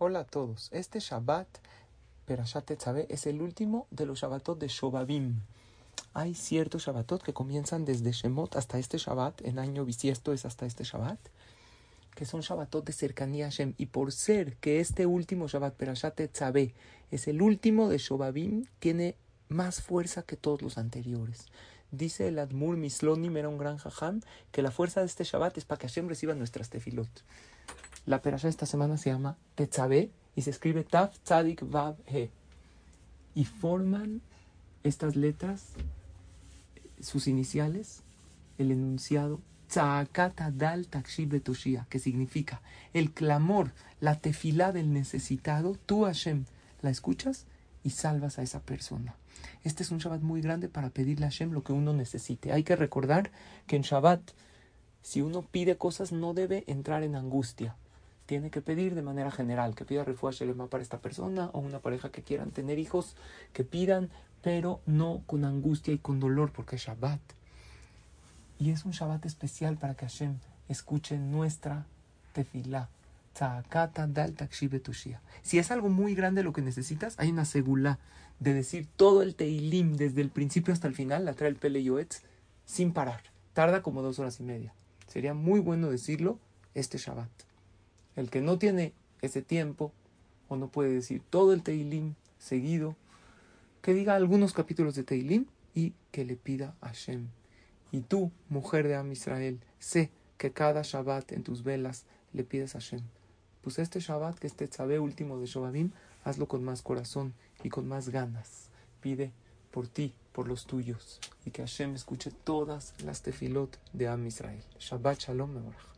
Hola a todos. Este Shabbat, Perashat Tetzaveh, es el último de los Shabbatot de Shobabim. Hay ciertos Shabbatot que comienzan desde Shemot hasta este Shabbat, en año bisiesto es hasta este Shabbat, que son Shabbatot de cercanía a Shem. Y por ser que este último Shabbat, Perashat Tetzaveh, es el último de Shobabim, tiene más fuerza que todos los anteriores. Dice el Admur Mislonim, era un gran jajam, que la fuerza de este Shabbat es para que Hashem reciba nuestras tefilot. La perasha esta semana se llama Tetzabé y se escribe Taf Tzadik Vav He. Y forman estas letras, sus iniciales, el enunciado Tzakata Dal Takshib Betoshia, que significa el clamor, la tefilá del necesitado, tú Hashem la escuchas y salvas a esa persona. Este es un Shabbat muy grande para pedirle a Hashem lo que uno necesite. Hay que recordar que en Shabbat, si uno pide cosas, no debe entrar en angustia tiene que pedir de manera general, que pida refugio Shelema para esta persona o una pareja que quieran tener hijos, que pidan, pero no con angustia y con dolor, porque es Shabbat. Y es un Shabbat especial para que Hashem escuche nuestra tefilá. Si es algo muy grande lo que necesitas, hay una segula de decir todo el teilim desde el principio hasta el final, la trae el Pele Yoetz, sin parar. Tarda como dos horas y media. Sería muy bueno decirlo este Shabbat. El que no tiene ese tiempo o no puede decir todo el Teilim seguido, que diga algunos capítulos de Teilim y que le pida a Hashem. Y tú, mujer de Am Israel, sé que cada Shabbat en tus velas le pides a Hashem. Pues este Shabbat, que este Tzabé último de Shobabim, hazlo con más corazón y con más ganas. Pide por ti, por los tuyos, y que Hashem escuche todas las tefilot de Am Israel. Shabbat Shalom Mevorach.